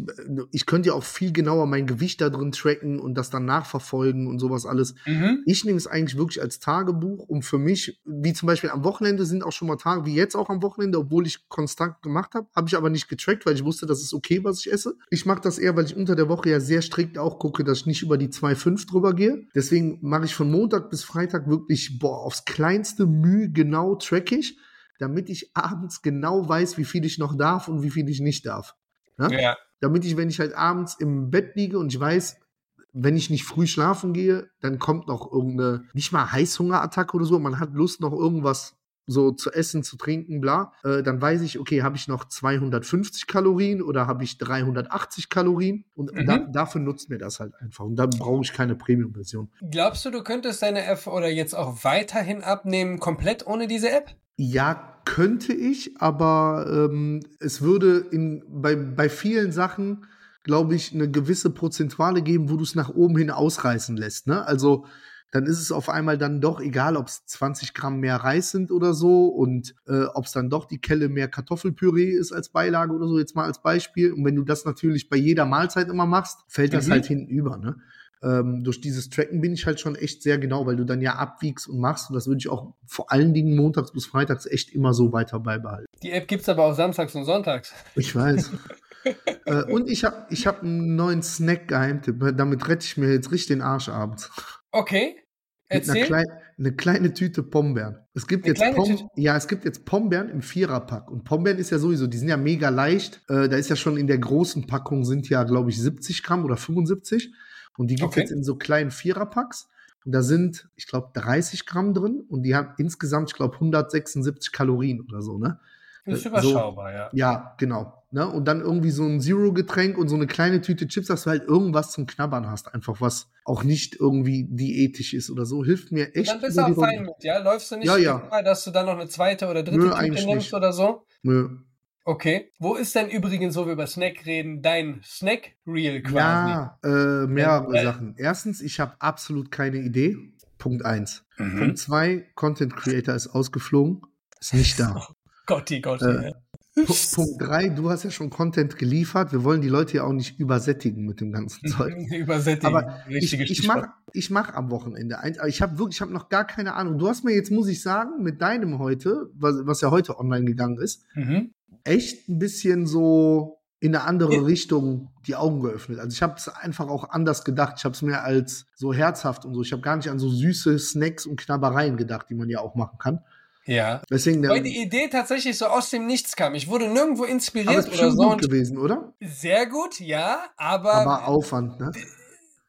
ich könnte ja auch viel genauer mein Gewicht da drin tracken und das dann nachverfolgen und sowas alles. Mhm. Ich nehme es eigentlich wirklich als Tagebuch, um für mich, wie zum Beispiel am Wochenende sind auch schon mal Tage, wie jetzt auch am Wochenende, obwohl ich konstant gemacht habe, habe ich aber nicht getrackt, weil ich wusste, das ist okay, was ich esse. Ich mache das eher, weil ich unter der Woche ja sehr strikt auch gucke, dass ich nicht über die 2,5 drüber gehe. Deswegen mache ich von Montag bis Freitag wirklich, boah, aufs kleinste Mühe genau track ich, damit ich abends genau weiß, wie viel ich noch darf und wie viel ich nicht darf. Ja? Ja. damit ich, wenn ich halt abends im Bett liege und ich weiß, wenn ich nicht früh schlafen gehe, dann kommt noch irgendeine, nicht mal Heißhungerattacke oder so, man hat Lust noch irgendwas so zu essen, zu trinken, bla, äh, dann weiß ich, okay, habe ich noch 250 Kalorien oder habe ich 380 Kalorien und Mhm. da, dafür nutzt mir das halt einfach und dann brauche ich keine Premium-Version. Glaubst du, du könntest deine App oder jetzt auch weiterhin abnehmen, komplett ohne diese App? Ja, könnte ich, aber ähm, es würde in, bei, bei vielen Sachen, glaube ich, eine gewisse Prozentuale geben, wo du es nach oben hin ausreißen lässt. Ne? Also dann ist es auf einmal dann doch egal, ob es 20 Gramm mehr Reis sind oder so und äh, ob es dann doch die Kelle mehr Kartoffelpüree ist als Beilage oder so, jetzt mal als Beispiel. Und wenn du das natürlich bei jeder Mahlzeit immer machst, fällt das Mhm. halt hinten über. Ne? ähm, durch dieses Tracken bin ich halt schon echt sehr genau, weil du dann ja abwiegst und machst. Und das würde ich auch vor allen Dingen montags bis freitags echt immer so weiter beibehalten. Die App gibt's aber auch samstags und sonntags. Ich weiß. äh, und ich habe ich hab einen neuen Snack-Geheimtipp. Damit rette ich mir jetzt richtig den Arsch abends. Okay. Mit einer Erzähl. klei eine kleine Tüte Pombeeren. Es gibt Eine jetzt Pom ja, es gibt jetzt Pombeeren im Viererpack. Und Pombeeren ist ja sowieso, die sind ja mega leicht. Äh, da ist ja schon in der großen Packung sind ja, glaube ich, 70 Gramm oder 75. Und die gibt es Okay. jetzt in so kleinen Viererpacks. Und da sind, ich glaube, 30 Gramm drin. Und die haben insgesamt, ich glaube, 176 Kalorien oder so, ne? Das ist so- überschaubar, ja. Ja, genau. Ne? Und dann irgendwie so ein Zero-Getränk und so eine kleine Tüte Chips, dass du halt irgendwas zum Knabbern hast. Einfach was auch nicht irgendwie diätisch ist oder so. Hilft mir echt. Dann bist du auch fein mit, ja? Läufst du nicht Ja, ja. Gefahr, dass du dann noch eine zweite oder dritte Nö, Tüte nimmst nicht. oder so? Nö. Okay. Wo ist denn übrigens, wo wir über Snack reden, dein Snack-Reel quasi? Ja, äh, mehrere Ja, äh, Sachen. Erstens, ich habe absolut keine Idee. Punkt eins. Mhm. Punkt zwei, Content Creator ist ausgeflogen. Ist nicht da. Gotti, Gotti. Äh, ja. Punkt drei, du hast ja schon Content geliefert. Wir wollen die Leute ja auch nicht übersättigen mit dem ganzen Zeug. Übersättigen. Aber ich, Richtige ich mache ich mach am Wochenende ein. aber Ich habe wirklich, ich habe noch gar keine Ahnung. Du hast mir jetzt, muss ich sagen, mit deinem heute, was, was ja heute online gegangen ist, Mhm. echt ein bisschen so in eine andere Ja. Richtung die Augen geöffnet. Also ich habe es einfach auch anders gedacht. Ich habe es mehr als so herzhaft und so. Ich habe gar nicht an so süße Snacks und Knabbereien gedacht, die man ja auch machen kann. Ja. Deswegen, Weil die Idee tatsächlich so aus dem Nichts kam. Ich wurde nirgendwo aber inspiriert ist oder so. gut gewesen, oder? sehr gut, ja, aber, Aber Aufwand, ne?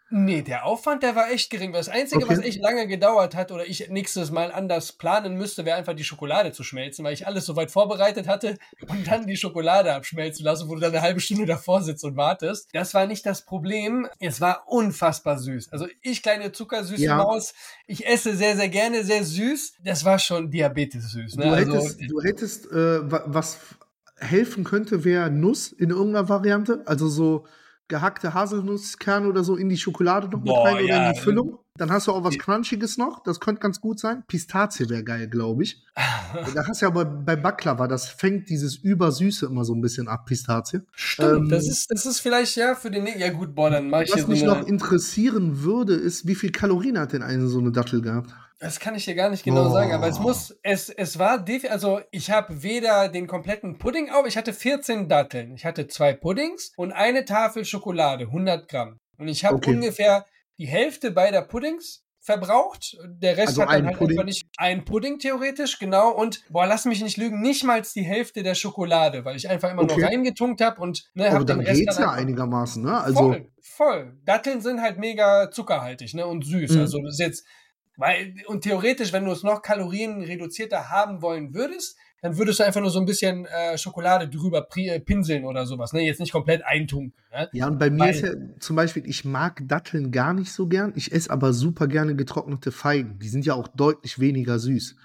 Nee, der Aufwand, der war echt gering. Das Einzige, Okay. was echt lange gedauert hat oder ich nächstes Mal anders planen müsste, wäre einfach die Schokolade zu schmelzen, weil ich alles soweit vorbereitet hatte und dann die Schokolade abschmelzen lassen, wo du dann eine halbe Stunde davor sitzt und wartest. Das war nicht das Problem. Es war unfassbar süß. Also ich, kleine zuckersüße Ja. Maus, ich esse sehr, sehr gerne sehr süß. Das war schon Diabetes süß. Ne? Du Also, hättest, du hättest äh, wa- was helfen könnte, wäre Nuss in irgendeiner Variante. Also so gehackte Haselnusskerne oder so in die Schokolade noch Boah, mit rein oder ja. in die Füllung. Dann hast du auch was Crunchiges noch. Das könnte ganz gut sein. Pistazie wäre geil, glaube ich. da hast du ja aber bei Baklava, das fängt dieses Übersüße immer so ein bisschen ab, Pistazie. Stimmt, Ähm, das ist, das ist vielleicht ja für den. Ja, gut, boah, dann mache ich Was so mich eine. noch interessieren würde, ist, wie viel Kalorien hat denn eine so eine Dattel gehabt? Das kann ich dir gar nicht genau Oh. sagen, aber es muss, es, es war, also ich habe weder den kompletten Pudding auf, ich hatte 14 Datteln, ich hatte zwei Puddings und eine Tafel Schokolade, 100 Gramm. Und ich habe Okay. ungefähr die Hälfte beider Puddings verbraucht, der Rest Also hat dann ein halt Pudding. einfach nicht, ein Pudding theoretisch, genau, und boah, lass mich nicht lügen, nicht mal die Hälfte der Schokolade, weil ich einfach immer Okay. nur reingetunkt habe und ne, Aber hab dann den Rest geht's ja einfach- einigermaßen, ne? Also, voll, voll. Datteln sind halt mega zuckerhaltig, ne? Und süß. Mhm. Also das ist jetzt, weil, und theoretisch, wenn du es noch kalorienreduzierter haben wollen würdest, dann würdest du einfach nur so ein bisschen äh, Schokolade drüber äh, pinseln oder sowas, ne? Jetzt nicht komplett eintunken. Ne? Ja, und bei mir Weil- ist ja zum Beispiel, ich mag Datteln gar nicht so gern. Ich esse aber super gerne getrocknete Feigen. Die sind ja auch deutlich weniger süß.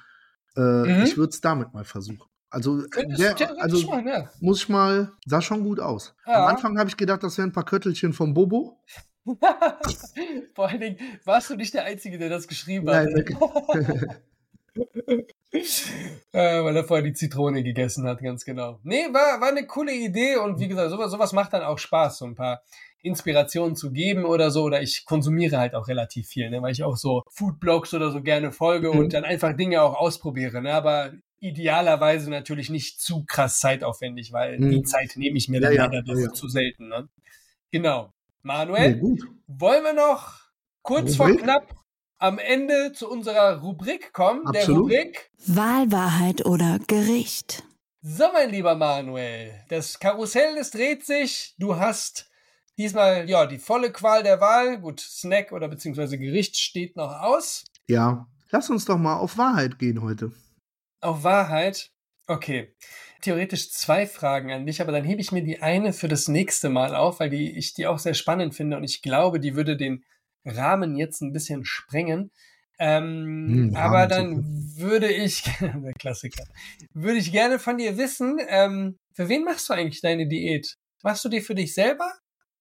Äh, Mhm. Ich würde es damit mal versuchen. Also, der, also machen, ja. muss ich mal, sah schon gut aus. Ja. Am Anfang habe ich gedacht, das wären ein paar Köttelchen vom Bobo. Vor allen Dingen warst du nicht der Einzige, der das geschrieben hat. Nein, äh, weil er vorher die Zitrone gegessen hat, ganz genau. Nee, war, war eine coole Idee und wie gesagt, sowas, sowas macht dann auch Spaß, so ein paar Inspirationen zu geben oder so. Oder ich konsumiere halt auch relativ viel, ne, weil ich auch so Foodblogs oder so gerne folge Mhm. und dann einfach Dinge auch ausprobiere. Ne, aber idealerweise natürlich nicht zu krass zeitaufwendig, weil Mhm. die Zeit nehme ich mir Ja, dann leider ja. zu selten. Ne? Genau. Nee, Manuel, gut. wollen wir noch kurz vor Rubrik? knapp am Ende zu unserer Rubrik kommen? Der Absolut. Rubrik Wahl, Wahrheit oder Gericht. So, mein lieber Manuel, das Karussell, das dreht sich. Du hast diesmal, ja, die volle Qual der Wahl. Gut, Snack oder beziehungsweise Gericht steht noch aus. Ja, lass uns doch mal auf Wahrheit gehen heute. Auf Wahrheit. Okay. Theoretisch zwei Fragen an dich, aber dann hebe ich mir die eine für das nächste Mal auf, weil die, ich die auch sehr spannend finde und ich glaube, die würde den Rahmen jetzt ein bisschen sprengen. Ähm, Hm, aber dann würde ich, der Klassiker, würde ich gerne von dir wissen, ähm, für wen machst du eigentlich deine Diät? Machst du die für dich selber?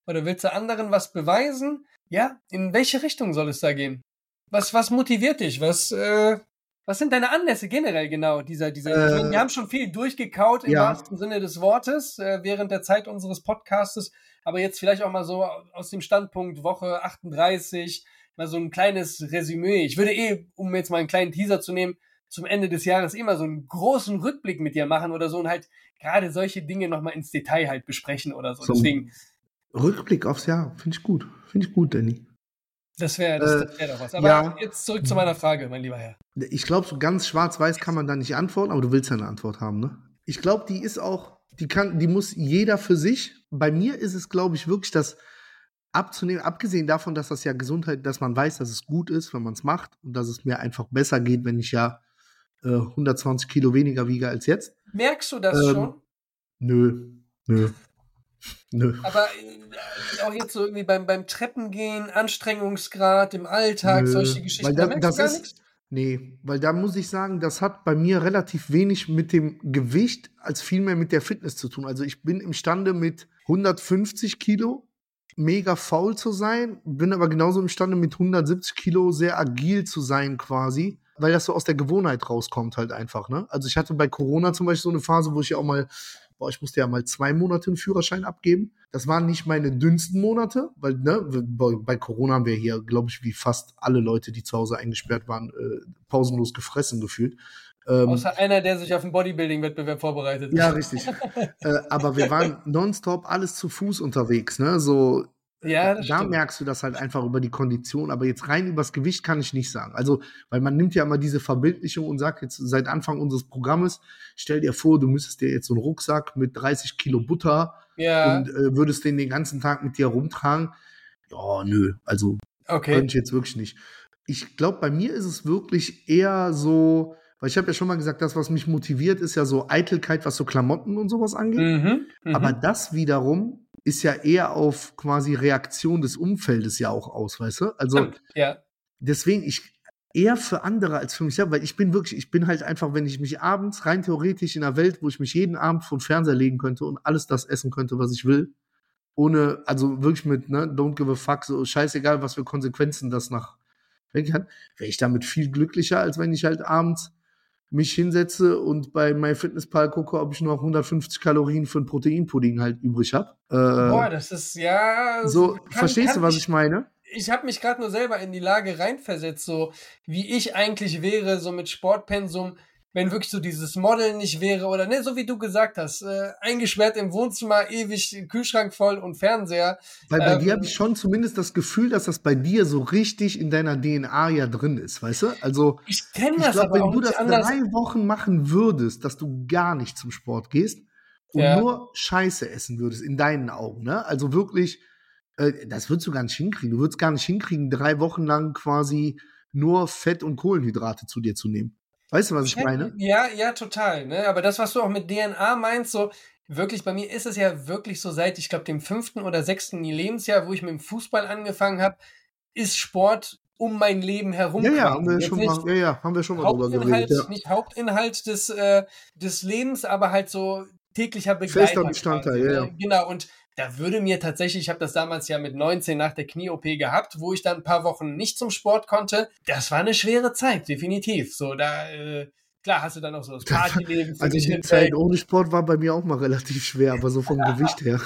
Oder willst du anderen was beweisen? Ja, in welche Richtung soll es da gehen? Was, was motiviert dich? Was, äh, was sind deine Anlässe generell genau dieser, dieser, Äh, wir haben schon viel durchgekaut im ja. wahrsten Sinne des Wortes äh, während der Zeit unseres Podcastes, aber jetzt vielleicht auch mal so aus dem Standpunkt Woche 38, mal so ein kleines Resümee. Ich würde eh, um jetzt mal einen kleinen Teaser zu nehmen, zum Ende des Jahres immer so einen großen Rückblick mit dir machen oder so und halt gerade solche Dinge nochmal ins Detail halt besprechen oder so. So. Deswegen, Rückblick aufs Jahr, finde ich gut. Finde ich gut, Danny. Das wäre das, Äh, wär doch was. Aber ja. jetzt zurück zu meiner Frage, mein lieber Herr. Ich glaube, so ganz schwarz-weiß kann man da nicht antworten, aber du willst ja eine Antwort haben, ne? Ich glaube, die ist auch, die kann, die muss jeder für sich. Bei mir ist es, glaube ich, wirklich das abzunehmen, abgesehen davon, dass das ja Gesundheit, dass man weiß, dass es gut ist, wenn man es macht und dass es mir einfach besser geht, wenn ich ja äh, 120 Kilo weniger wiege als jetzt. Merkst du das Ähm, schon? Nö, nö, nö. Aber äh, auch jetzt so irgendwie beim, beim Treppengehen, Anstrengungsgrad im Alltag, Nö, solche Geschichten, weil da da- das ist- nichts? Nee, weil da muss ich sagen, das hat bei mir relativ wenig mit dem Gewicht als vielmehr mit der Fitness zu tun. Also ich bin imstande mit 150 Kilo mega faul zu sein, bin aber genauso imstande mit 170 Kilo sehr agil zu sein quasi, weil das so aus der Gewohnheit rauskommt halt einfach. Ne? Also ich hatte bei Corona zum Beispiel so eine Phase, wo ich ja auch mal, boah, ich musste ja mal zwei Monate einen Führerschein abgeben. Das waren nicht meine dünnsten Monate, weil ne, bei, Corona haben wir hier, glaube ich, wie fast alle Leute, die zu Hause eingesperrt waren, äh, pausenlos gefressen gefühlt. Ähm, Außer einer, der sich auf einen Bodybuilding-Wettbewerb vorbereitet. ja, richtig. äh, aber wir waren nonstop alles zu Fuß unterwegs, ne? So, Ja, da stimmt. merkst du das halt einfach über die Kondition, aber jetzt rein übers Gewicht kann ich nicht sagen. Also, weil man nimmt ja immer diese Verbildlichung und sagt jetzt seit Anfang unseres Programmes, stell dir vor, du müsstest dir jetzt so einen Rucksack mit 30 Kilo Butter Ja, und äh, würdest den den ganzen Tag mit dir rumtragen. oh nö, also Okay. könnte ich jetzt wirklich nicht. Ich glaube, bei mir ist es wirklich eher so, weil ich habe ja schon mal gesagt, das, was mich motiviert, ist ja so Eitelkeit, was so Klamotten und sowas angeht. Mhm. Mhm. Aber das wiederum ist ja eher auf quasi Reaktion des Umfeldes ja auch aus, weißt du? Also Stimmt, ja. deswegen, ich eher für andere als für mich selber, weil ich bin wirklich, ich bin halt einfach, wenn ich mich abends rein theoretisch in einer Welt, wo ich mich jeden Abend vor den Fernseher legen könnte und alles das essen könnte, was ich will, ohne, also wirklich mit, ne, don't give a fuck, so scheißegal, was für Konsequenzen das nach weg hat, wäre ich damit viel glücklicher, als wenn ich halt abends mich hinsetze und bei MyFitnessPal gucke, ob ich noch 150 Kalorien für ein Proteinpudding halt übrig habe. Boah, Äh, das ist ja. so, kann- verstehst kann du, was ich meine? ich habe mich gerade nur selber in die Lage reinversetzt, so wie ich eigentlich wäre, so mit Sportpensum, wenn wirklich so dieses Model nicht wäre oder ne, so wie du gesagt hast, äh, eingesperrt im Wohnzimmer, ewig Kühlschrank voll und Fernseher. Weil bei Ähm, dir habe ich schon zumindest das Gefühl, dass das bei dir so richtig in deiner DNA ja drin ist, weißt du? Also, Ich kenne das glaube, aber wenn auch du das anders. drei Wochen machen würdest, dass du gar nicht zum Sport gehst und Ja. nur Scheiße essen würdest, in deinen Augen, ne? Also wirklich, äh, das würdest du gar nicht hinkriegen. Du würdest gar nicht hinkriegen, drei Wochen lang quasi nur Fett und Kohlenhydrate zu dir zu nehmen. Weißt du, was ich meine? Ja, ja, total. Ne? Aber das, was du auch mit DNA meinst, so wirklich, bei mir ist es ja wirklich so seit, ich glaube, dem fünften oder sechsten Lebensjahr, wo ich mit dem Fußball angefangen habe, ist Sport um mein Leben herum. Ja, ja, haben wir Jetzt schon mal, ja, ja, haben wir schon mal drüber geredet. Ja. nicht Hauptinhalt des, äh, des Lebens, aber halt so täglicher Begleiter. Fester Bestandteil, quasi, ja, ne? ja. Genau, und da würde mir tatsächlich, ich habe das damals ja mit 19 nach der Knie-OP gehabt, wo ich dann ein paar Wochen nicht zum Sport konnte. Das war eine schwere Zeit, definitiv. So, da, äh, klar hast du dann auch so das Partyleben Also die. Zeit ohne Sport war bei mir auch mal relativ schwer, aber so vom Gewicht her.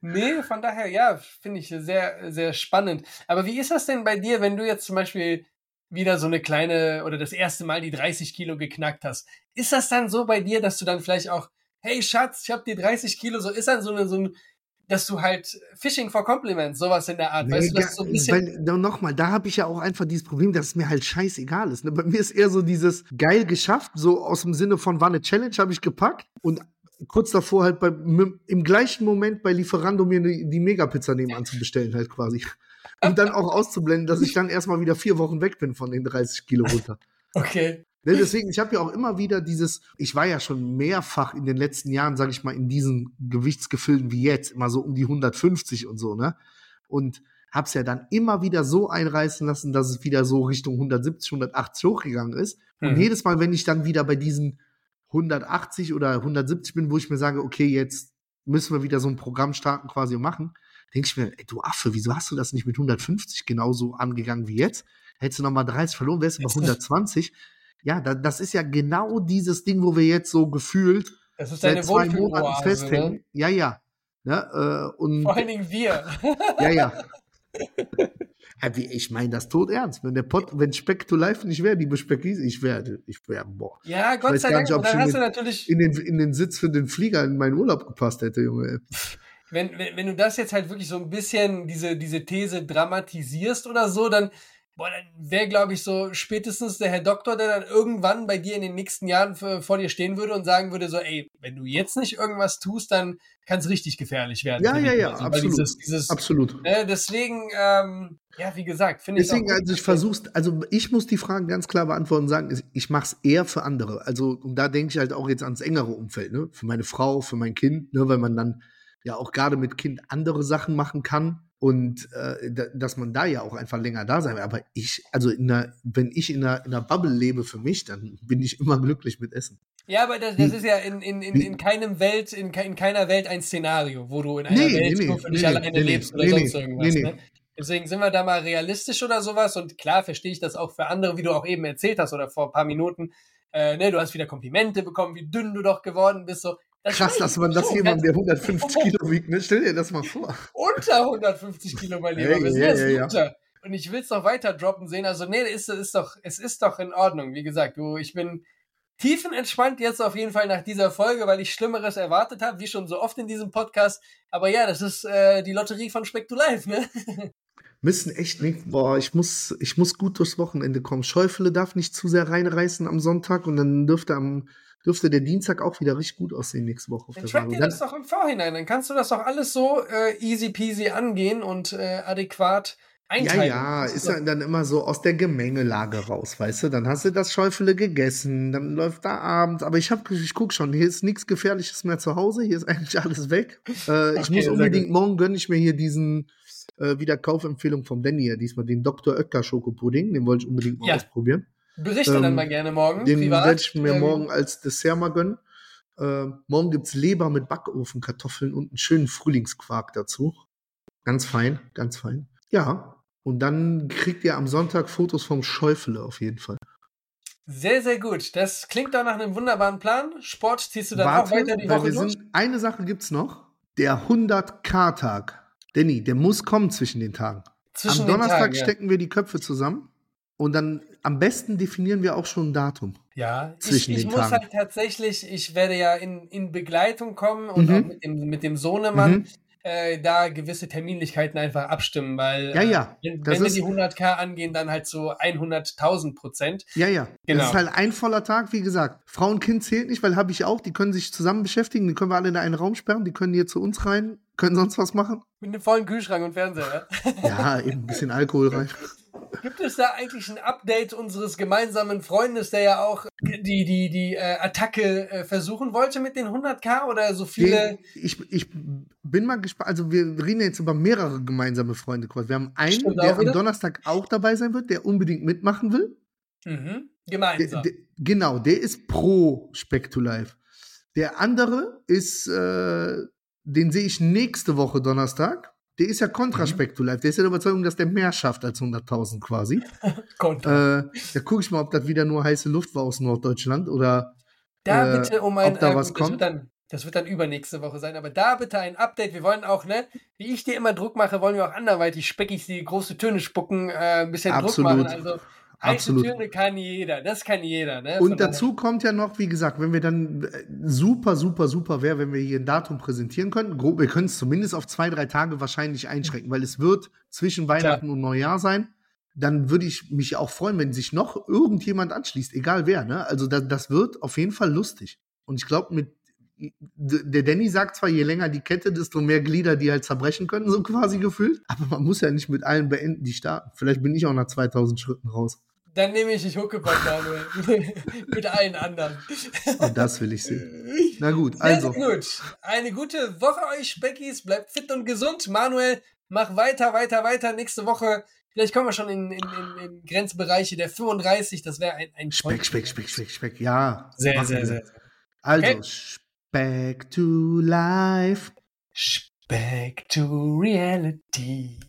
Nee, von daher, ja, finde ich sehr, sehr spannend. Aber wie ist das denn bei dir, wenn du jetzt zum Beispiel wieder so eine kleine oder das erste Mal die 30 Kilo geknackt hast? Ist das dann so bei dir, dass du dann vielleicht auch, hey Schatz, ich habe die 30 Kilo, so ist dann so, eine, so ein, dass du halt Fishing for Compliments, sowas in der Art, weißt du, das so ein bisschen. nochmal, da habe ich ja auch einfach dieses Problem, dass es mir halt scheißegal ist. Ne? Bei mir ist eher so dieses geil geschafft, so aus dem Sinne von war eine Challenge, habe ich gepackt und kurz davor halt bei, im gleichen Moment bei Lieferando mir die, die Megapizza nebenan zu bestellen halt quasi. Und dann auch auszublenden, dass ich dann erstmal wieder vier Wochen weg bin von den 30 Kilo runter. Okay. Ne, deswegen, ich habe ja auch immer wieder dieses, ich war ja schon mehrfach in den letzten Jahren, sage ich mal, in diesen Gewichtsgefilden wie jetzt, immer so um die 150 und so, ne? Und hab's ja dann immer wieder so einreißen lassen, dass es wieder so Richtung 170, 180 hochgegangen ist. Und Mhm. jedes Mal, wenn ich dann wieder bei diesen 180 oder 170 bin, wo ich mir sage, okay, jetzt müssen wir wieder so ein Programm starten quasi und machen, denke ich mir, ey, du Affe, wieso hast du das nicht mit 150 genauso angegangen wie jetzt? Hättest du noch mal 30 verloren, wärst du bei Jetzt ist- 120. Ja, da, das ist ja genau dieses Ding, wo wir jetzt so gefühlt Das ist seit zwei Monaten Wohlfühloase, festhängen. ne? Ja, ja. Ne, äh, und Vor allen Dingen wir. ja, ja. Ja, Ich meine das tot ernst. Wenn der Pot, wenn Speck to Life nicht wäre, liebe Speckis, ich werde, ich wäre, boah. Ja, Gott sei Dank. nicht, dann hast du natürlich In den, in den Sitz für den Flieger in meinen Urlaub gepasst hätte, Junge. wenn, wenn, wenn du das jetzt halt wirklich so ein bisschen, diese, diese These dramatisierst oder so, dann, boah, dann wäre, glaube ich, so spätestens der Herr Doktor, der dann irgendwann bei dir in den nächsten Jahren für, vor dir stehen würde und sagen würde, so, ey, wenn du jetzt nicht irgendwas tust, dann kann es richtig gefährlich werden. Ja, ja, ja, oder so. Weil absolut. Dieses, dieses, Absolut. ne, deswegen, ähm, ja, wie gesagt, finde ich Deswegen, also ich versuch's, also ich muss die Fragen ganz klar beantworten und sagen, ich mach's eher für andere. Also, und da denke ich halt auch jetzt ans engere Umfeld, ne? Für meine Frau, für mein Kind, ne? Weil man dann ja auch gerade mit Kind andere Sachen machen kann und äh, da, dass man da ja auch einfach länger da sein will. Aber ich, also in einer, wenn ich in einer, in einer Bubble lebe für mich, dann bin ich immer glücklich mit Essen. Ja, aber das, das ist ja in, in, in, in keinem Welt, in, in keiner Welt ein Szenario, wo du in einer Nee, Welt nee, nur für nee, dich alleine lebst oder sonst irgendwas. Ne? Deswegen sind wir da mal realistisch oder sowas und klar verstehe ich das auch für andere, wie du auch eben erzählt hast oder vor ein paar Minuten. Äh, ne, du hast wieder Komplimente bekommen, wie dünn du doch geworden bist. So. Das Krass, dass man das jemandem, der ganz 150 Kilo wiegt, ne? Stell dir das mal vor. unter 150 Kilo, mein Lieber. Hey, wir sind ja, jetzt ja. unter. Und ich will es noch weiter droppen sehen. Also, nee, ist, ist doch, es ist doch in Ordnung. Wie gesagt, du, ich bin tiefenentspannt jetzt auf jeden Fall nach dieser Folge, weil ich Schlimmeres erwartet habe, wie schon so oft in diesem Podcast. Aber ja, das ist äh, die Lotterie von Speck to Life, ne? Müssen echt nicht. Boah, ich muss, ich muss gut durchs Wochenende kommen. Schäufele darf nicht zu sehr reinreißen am Sonntag und dann dürfte am dürfte der Dienstag auch wieder richtig gut aussehen nächste Woche. Auf Dann der track dir Dann, das doch im Vorhinein. Dann kannst du das doch alles so äh, easy peasy angehen und äh, adäquat ja, einteilen. ja, Das ist ja dann immer so aus der Gemengelage raus, weißt du? Dann hast du das Schäufele gegessen, dann läuft da abends. Aber ich, hab, ich guck schon, hier ist nichts Gefährliches mehr zu Hause, hier ist eigentlich alles weg. Äh, ich Okay, muss sehr unbedingt, morgen gönne ich mir hier diesen äh, wieder Kaufempfehlung vom Danny, hier, diesmal den Dr. Oetker Schokopudding, den wollte ich unbedingt mal Ja. ausprobieren. Berichte dann ähm, mal gerne morgen. Den privat. werde ich mir Ähm, morgen als Dessert mal gönnen. Äh, morgen gibt's Leber mit Backofenkartoffeln und einen schönen Frühlingsquark dazu. Ganz fein, ganz fein. Ja, und dann kriegt ihr am Sonntag Fotos vom Schäufele auf jeden Fall. Sehr, sehr gut. Das klingt doch nach einem wunderbaren Plan. Sport ziehst du dann auch weiter die Woche durch. sind, eine Sache gibt's noch. Der 100k-Tag. Danny, der muss kommen zwischen den Tagen. Zwischen am Donnerstag Tagen, ja. stecken wir die Köpfe zusammen und dann am besten definieren wir auch schon ein Datum. Ja, ich, ich muss Tagen. halt tatsächlich, ich werde ja in, in Begleitung kommen und Mhm. auch mit dem, mit dem Sohnemann Mhm. äh, da gewisse Terminlichkeiten einfach abstimmen, weil Ja, ja, äh, wenn, wenn wir die 100k angehen, dann halt so 100.000 Prozent. Ja, ja. Genau. Das ist halt ein voller Tag, wie gesagt. Frau und Kind zählt nicht, weil habe ich auch. Die können sich zusammen beschäftigen. Die können wir alle in einen Raum sperren. Die können hier zu uns rein, können sonst was machen. Mit einem vollen Kühlschrank und Fernseher. Ja? Ja, eben ein bisschen Alkohol rein. Gibt es da eigentlich ein Update unseres gemeinsamen Freundes, der ja auch die, die, die äh, Attacke äh, versuchen wollte mit den 100k oder so viele? Den, ich, ich bin mal gespannt. Also, wir reden jetzt über mehrere gemeinsame Freunde. quasi. Wir haben einen, Stimmt der am wieder. Donnerstag auch dabei sein wird, der unbedingt mitmachen will. Mhm, Der, gemeinsam. der, genau, der ist pro Spectulife. Der andere ist, äh, den sehe ich nächste Woche Donnerstag. Der ist ja kontra Mhm. Spectulife. Der ist ja der Überzeugung, dass der mehr schafft als 100.000 quasi. Konto. Äh, da gucke ich mal, ob das wieder nur heiße Luft war aus Norddeutschland oder Da äh, bitte um ein, ob da äh, was gut, das, kommt. wird dann, das wird dann übernächste Woche sein, aber da bitte ein Update. Wir wollen auch, ne, wie ich dir immer Druck mache, wollen wir auch anderweitig Speckig die große Töne spucken, äh, ein bisschen Absolut. Druck machen. Also Absolut. Töne kann jeder, das kann jeder, ne? Und Von dazu kommt ja noch, wie gesagt, wenn wir dann äh, super, super, super wäre, wenn wir hier ein Datum präsentieren könnten. Wir können es zumindest auf zwei, drei Tage wahrscheinlich einschränken, weil es wird zwischen Weihnachten und Neujahr sein. Dann würde ich mich auch freuen, wenn sich noch irgendjemand anschließt, egal wer. Ne? Also da, das wird auf jeden Fall lustig. Und ich glaube, mit der Danny sagt zwar, je länger die Kette, desto mehr Glieder, die halt zerbrechen können, so quasi gefühlt. Aber man muss ja nicht mit allen beenden, die starten. Vielleicht bin ich auch nach 2000 Schritten raus. Dann nehme ich dich Huckepack, Manuel. Mit allen anderen. Und das will ich sehen. Na gut, Sehr, also. sehr gut. Eine gute Woche euch, Speckis. Bleibt fit und gesund. Manuel, mach weiter, weiter, weiter. Nächste Woche, vielleicht kommen wir schon in, in, in, in Grenzbereiche der 35. Das wäre ein, ein Speck, Speck, Speck, Speck, Speck, ja. Sehr, sehr, wir. sehr. Also, Okay. Speck to life. Back to reality.